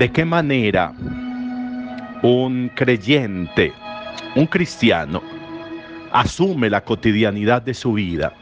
¿De qué manera un creyente, un cristiano, asume la cotidianidad de su vida?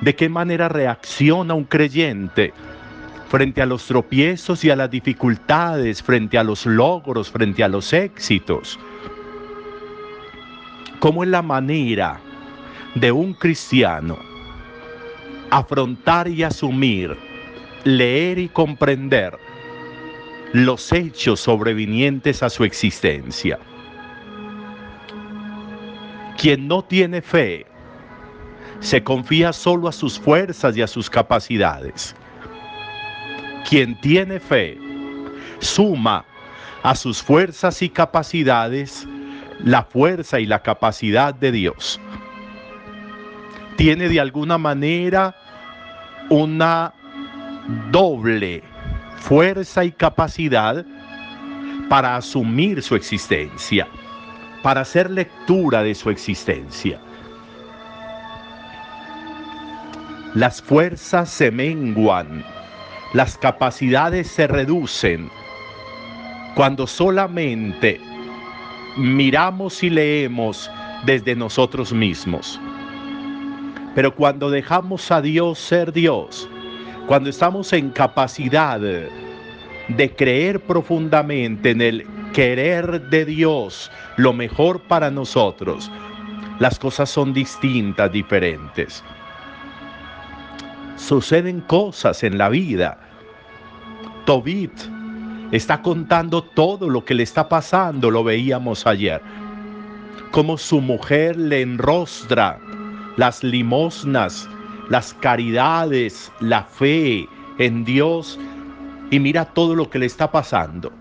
¿De qué manera reacciona un creyente frente a los tropiezos y a las dificultades, frente a los logros, frente a los éxitos? ¿Cómo es la manera de un cristiano afrontar y asumir, leer y comprender los hechos sobrevinientes a su existencia? Quien no tiene fe se confía solo a sus fuerzas y a sus capacidades. Quien tiene fe suma a sus fuerzas y capacidades la fuerza y la capacidad de Dios. Tiene de alguna manera una doble fuerza y capacidad para asumir su existencia, para hacer lectura de su existencia. Las fuerzas se menguan, las capacidades se reducen cuando solamente miramos y leemos desde nosotros mismos. Pero cuando dejamos a Dios ser Dios, cuando estamos en capacidad de creer profundamente en el querer de Dios, lo mejor para nosotros, las cosas son distintas, diferentes. Suceden cosas en la vida. Tobit está contando todo lo que le está pasando, lo veíamos ayer. Como su mujer le enrostra las limosnas, las caridades, la fe en Dios y mira todo lo que le está pasando.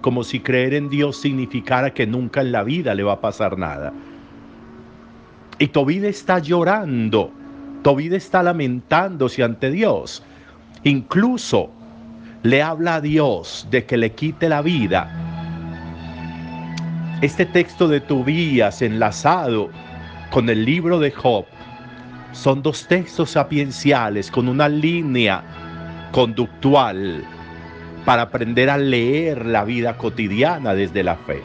Como si creer en Dios significara que nunca en la vida le va a pasar nada. Y Tobit está llorando, Tobit está lamentándose ante Dios. Incluso le habla a Dios de que le quite la vida. Este texto de Tobías enlazado con el libro de Job son dos textos sapienciales con una línea conductual para aprender a leer la vida cotidiana desde la fe.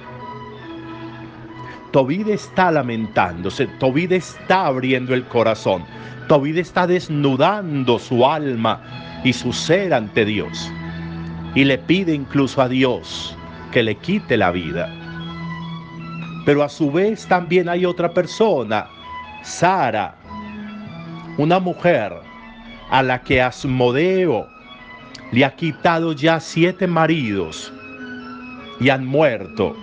Tobid está lamentándose, Tobid está abriendo el corazón, Tobid está desnudando su alma y su ser ante Dios y le pide incluso a Dios que le quite la vida. Pero a su vez también hay otra persona, Sara, una mujer a la que Asmodeo le ha quitado ya siete maridos y han muerto.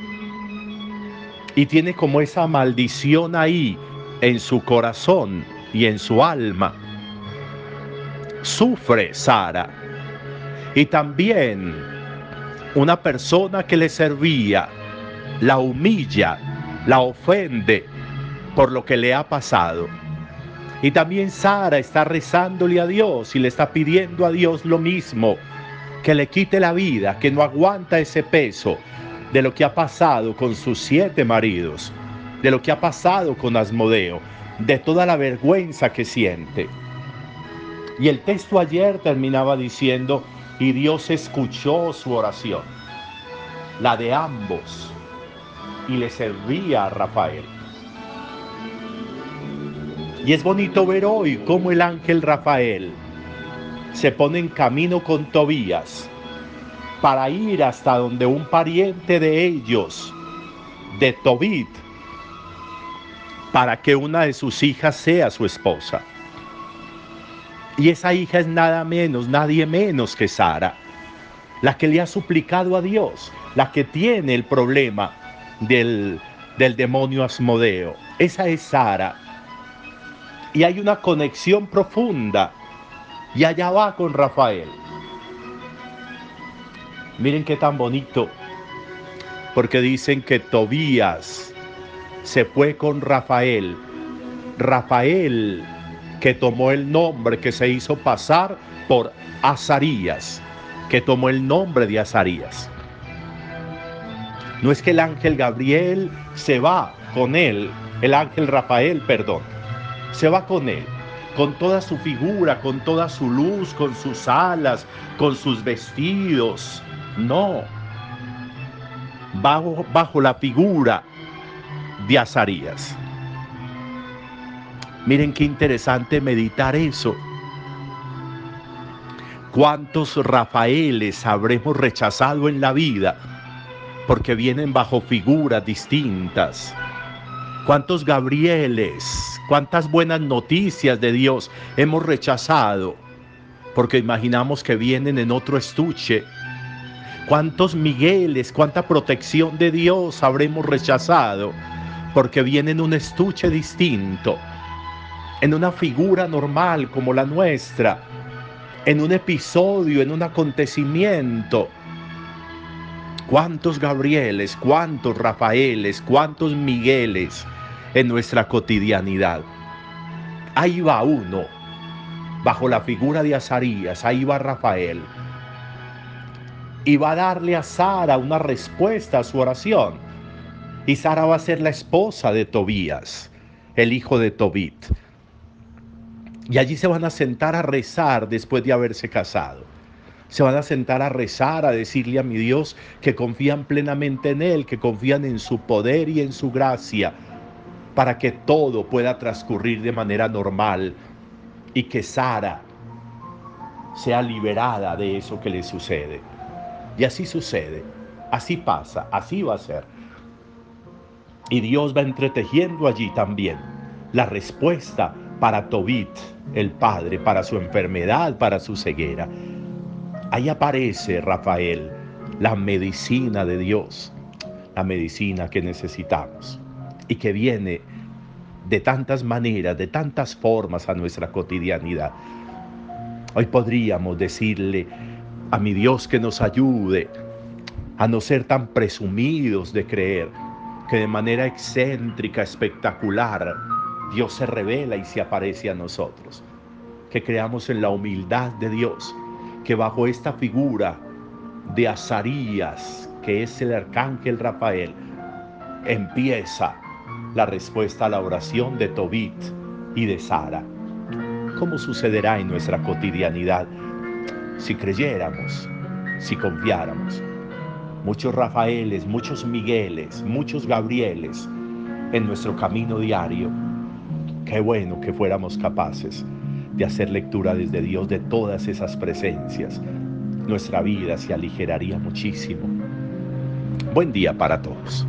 Y tiene como esa maldición ahí en su corazón y en su alma. Sufre Sara y también una persona que le servía la humilla, la ofende por lo que le ha pasado. Y también Sara está rezándole a Dios y le está pidiendo a Dios lo mismo, que le quite la vida, que no aguanta ese peso de lo que ha pasado con sus siete maridos, de lo que ha pasado con Asmodeo, de toda la vergüenza que siente. Y el texto ayer terminaba diciendo, y Dios escuchó su oración, la de ambos, y le servía a Rafael. Y es bonito ver hoy cómo el ángel Rafael se pone en camino con Tobías para ir hasta donde un pariente de ellos, de Tobit, para que una de sus hijas sea su esposa. Y esa hija es nada menos, nadie menos que Sara, la que le ha suplicado a Dios, la que tiene el problema del, del demonio Asmodeo. Esa es Sara. Y hay una conexión profunda. Y allá va con Rafael. Miren qué tan bonito. Porque dicen que Tobías se fue con Rafael. Rafael que tomó el nombre, que se hizo pasar por Azarías, que tomó el nombre de Azarías. No es que el ángel Gabriel se va con él, el ángel Rafael, perdón, se va con él, con toda su figura, con toda su luz, con sus alas, con sus vestidos. No. Bajo, bajo la figura de Azarías. Miren qué interesante meditar eso. ¿Cuántos Rafaeles habremos rechazado en la vida porque vienen bajo figuras distintas? ¿Cuántos Gabrieles, cuántas buenas noticias de Dios hemos rechazado porque imaginamos que vienen en otro estuche? ¿Cuántos Migueles, cuánta protección de Dios habremos rechazado porque viene en un estuche distinto, en una figura normal como la nuestra, en un episodio, en un acontecimiento? ¿Cuántos Gabrieles, cuántos Rafaeles, cuántos Migueles en nuestra cotidianidad? Ahí va uno, bajo la figura de Azarías, ahí va Rafael. Y va a darle a Sara una respuesta a su oración. Y Sara va a ser la esposa de Tobías, el hijo de Tobit. Y allí se van a sentar a rezar después de haberse casado se van a sentar a rezar, a decirle a mi Dios que confían plenamente en Él, que confían en su poder y en su gracia, para que todo pueda transcurrir de manera normal y que Sara sea liberada de eso que le sucede. Y así sucede, así pasa, así va a ser. Y Dios va entretejiendo allí también la respuesta para Tobit, el padre, para su enfermedad, para su ceguera. Ahí aparece Rafael, la medicina de Dios, la medicina que necesitamos y que viene de tantas maneras, de tantas formas a nuestra cotidianidad. Hoy podríamos decirle a mi Dios que nos ayude a no ser tan presumidos de creer que de manera excéntrica, espectacular, Dios se revela y se aparece a nosotros. Que creamos en la humildad de Dios que bajo esta figura de Azarías, que es el arcángel Rafael, empieza la respuesta a la oración de Tobit y de Sara. ¿Cómo sucederá en nuestra cotidianidad si creyéramos, si confiáramos? Muchos Rafaeles, muchos Migueles, muchos Gabrieles en nuestro camino diario. Qué bueno que fuéramos capaces de hacer lectura desde Dios de todas esas presencias, nuestra vida se aligeraría muchísimo. Buen día para todos.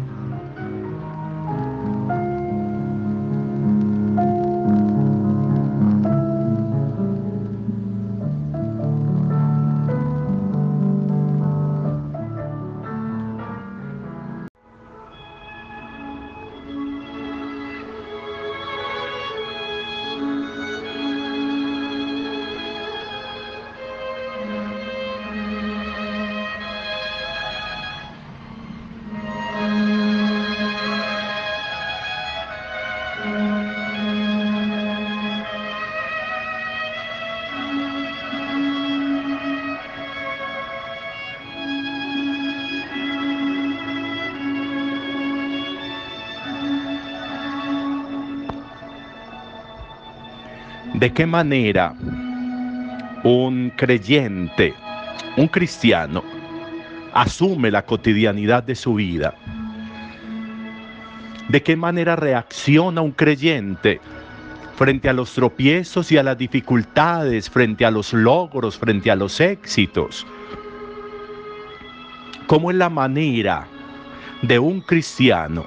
¿De qué manera un creyente, un cristiano, asume la cotidianidad de su vida? ¿De qué manera reacciona un creyente frente a los tropiezos y a las dificultades, frente a los logros, frente a los éxitos? ¿Cómo es la manera de un cristiano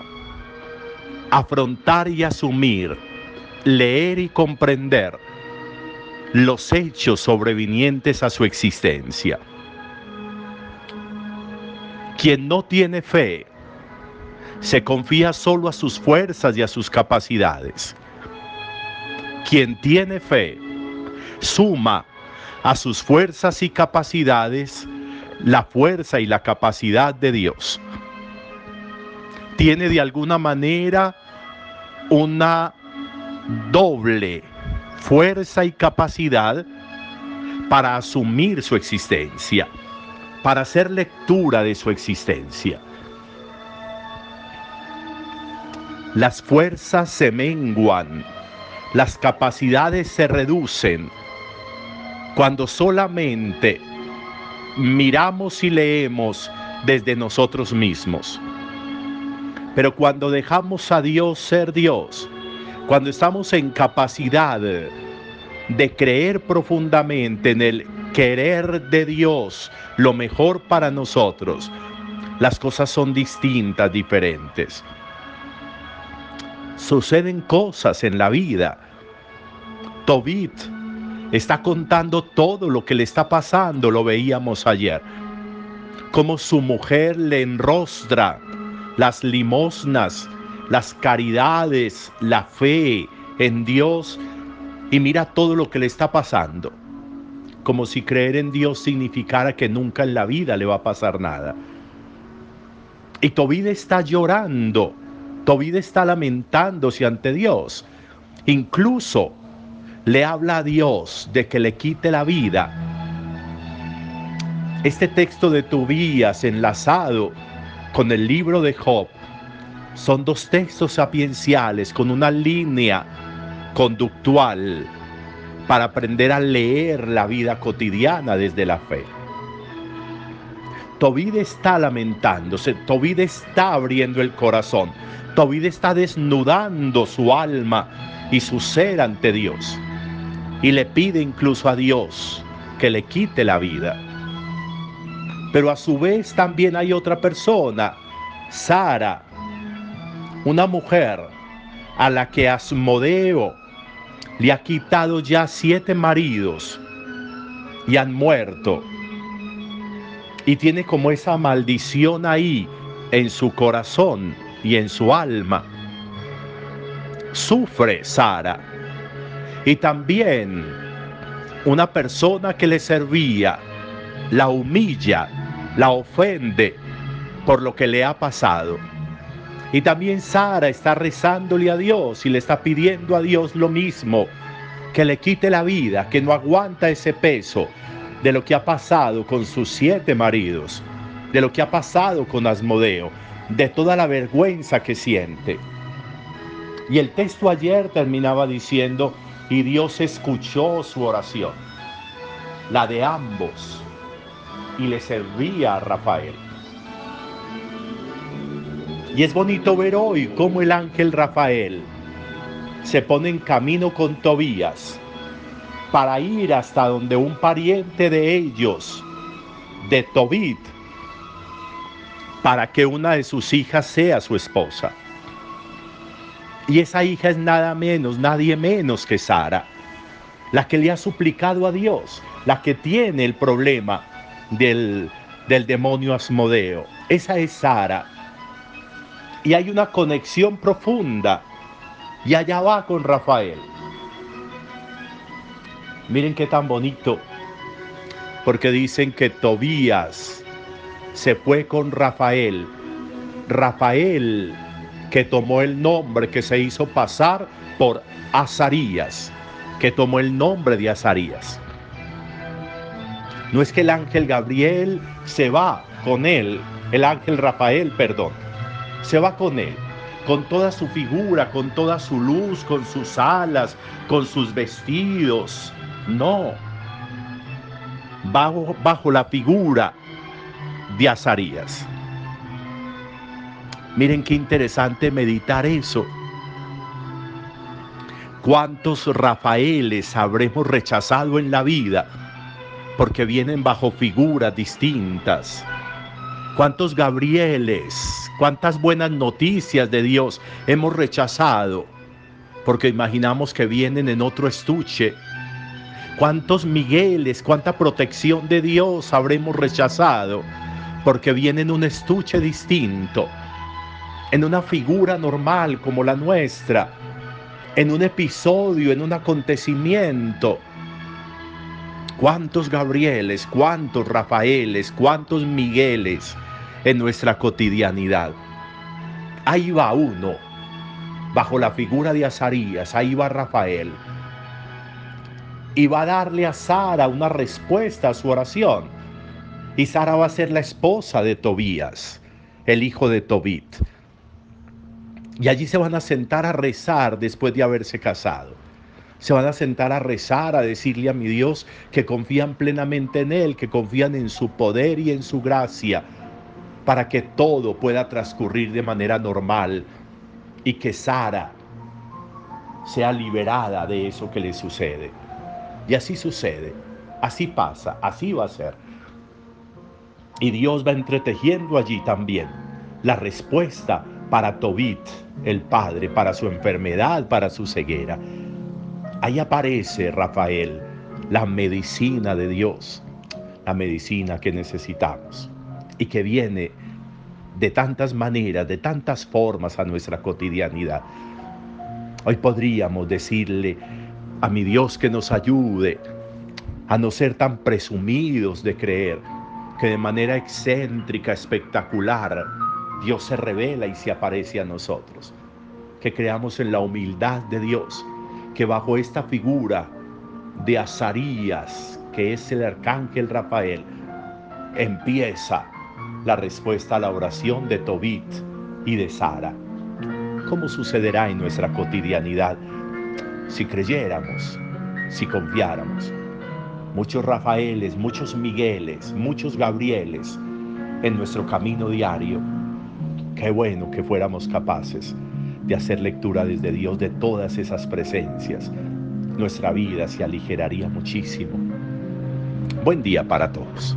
afrontar y asumir leer y comprender los hechos sobrevinientes a su existencia. Quien no tiene fe se confía solo a sus fuerzas y a sus capacidades. Quien tiene fe suma a sus fuerzas y capacidades la fuerza y la capacidad de Dios. Tiene de alguna manera una doble fuerza y capacidad para asumir su existencia, para hacer lectura de su existencia. Las fuerzas se menguan las capacidades se reducen cuando solamente miramos y leemos desde nosotros mismos. Pero cuando dejamos a Dios ser Dios, cuando estamos en capacidad de creer profundamente en el querer de Dios, lo mejor para nosotros, las cosas son distintas, diferentes. Suceden cosas en la vida. Tobit está contando todo lo que le está pasando, lo veíamos ayer. Como su mujer le enrostra las limosnas, las caridades, la fe en Dios y mira todo lo que le está pasando. Como si creer en Dios significara que nunca en la vida le va a pasar nada. Y Tobit está llorando, Tobit está lamentándose ante Dios. Incluso le habla a Dios de que le quite la vida. Este texto de Tobías enlazado con el libro de Job son dos textos sapienciales con una línea conductual para aprender a leer la vida cotidiana desde la fe. Tobid está lamentándose, Tobid está abriendo el corazón, Tobid está desnudando su alma y su ser ante Dios. Y le pide incluso a Dios que le quite la vida. Pero a su vez también hay otra persona, Sara, una mujer a la que Asmodeo le ha quitado ya siete maridos y han muerto y tiene como esa maldición ahí en su corazón y en su alma. Sufre Sara. Y también una persona que le servía la humilla, la ofende por lo que le ha pasado. Y también Sara está rezándole a Dios y le está pidiendo a Dios lo mismo, que le quite la vida, que no aguanta ese peso, de lo que ha pasado con sus siete maridos, de lo que ha pasado con Asmodeo, de toda la vergüenza que siente. Y el texto ayer terminaba diciendo, y Dios escuchó su oración, la de ambos, y le servía a Rafael. Y es bonito ver hoy cómo el ángel Rafael se pone en camino con Tobías para ir hasta donde un pariente de ellos, de Tobit, para que una de sus hijas sea su esposa. Y esa hija es nada menos, nadie menos que Sara, la que le ha suplicado a Dios, la que tiene el problema del, del demonio Asmodeo. Esa es Sara. Y hay una conexión profunda. Y allá va con Rafael. Miren qué tan bonito, porque dicen que Tobías se fue con Rafael. Rafael que tomó el nombre que se hizo pasar por Azarías, que tomó el nombre de Azarías. No es que el ángel Gabriel se va con él, el ángel Rafael, perdón, se va con él, con toda su figura, con toda su luz, con sus alas, con sus vestidos, no. Bajo, bajo la figura de Azarías. Miren qué interesante meditar eso. ¿Cuántos Rafaeles habremos rechazado en la vida porque vienen bajo figuras distintas? ¿Cuántos Gabrieles, cuántas buenas noticias de Dios hemos rechazado porque imaginamos que vienen en otro estuche ¿Cuántos Migueles, cuánta protección de Dios habremos rechazado? Porque viene en un estuche distinto, en una figura normal como la nuestra, en un episodio, en un acontecimiento. ¿Cuántos Gabrieles, cuántos Rafaeles, cuántos Migueles en nuestra cotidianidad? Ahí va uno, bajo la figura de Azarías, ahí va Rafael y va a darle a Sara una respuesta a su oración. Y Sara va a ser la esposa de Tobías, el hijo de Tobit. Y allí se van a sentar a rezar después de haberse casado. Se van a sentar a rezar, a decirle a mi Dios que confían plenamente en Él, que confían en su poder y en su gracia, para que todo pueda transcurrir de manera normal y que Sara sea liberada de eso que le sucede. Y así sucede, así pasa, así va a ser. Y Dios va entretejiendo allí también la respuesta para Tobit, el padre, para su enfermedad, para su ceguera. Ahí aparece Rafael, la medicina de Dios, la medicina que necesitamos y que viene de tantas maneras, de tantas formas a nuestra cotidianidad. Hoy podríamos decirle a mi Dios que nos ayude a no ser tan presumidos de creer que de manera excéntrica, espectacular, Dios se revela y se aparece a nosotros. Que creamos en la humildad de Dios, que bajo esta figura de Azarías, que es el arcángel Rafael, empieza la respuesta a la oración de Tobit y de Sara. ¿Cómo sucederá en nuestra cotidianidad si creyéramos, si confiáramos? Muchos Rafaeles, muchos Migueles, muchos Gabrieles en nuestro camino diario. Qué bueno que fuéramos capaces de hacer lectura desde Dios de todas esas presencias. Nuestra vida se aligeraría muchísimo. Buen día para todos.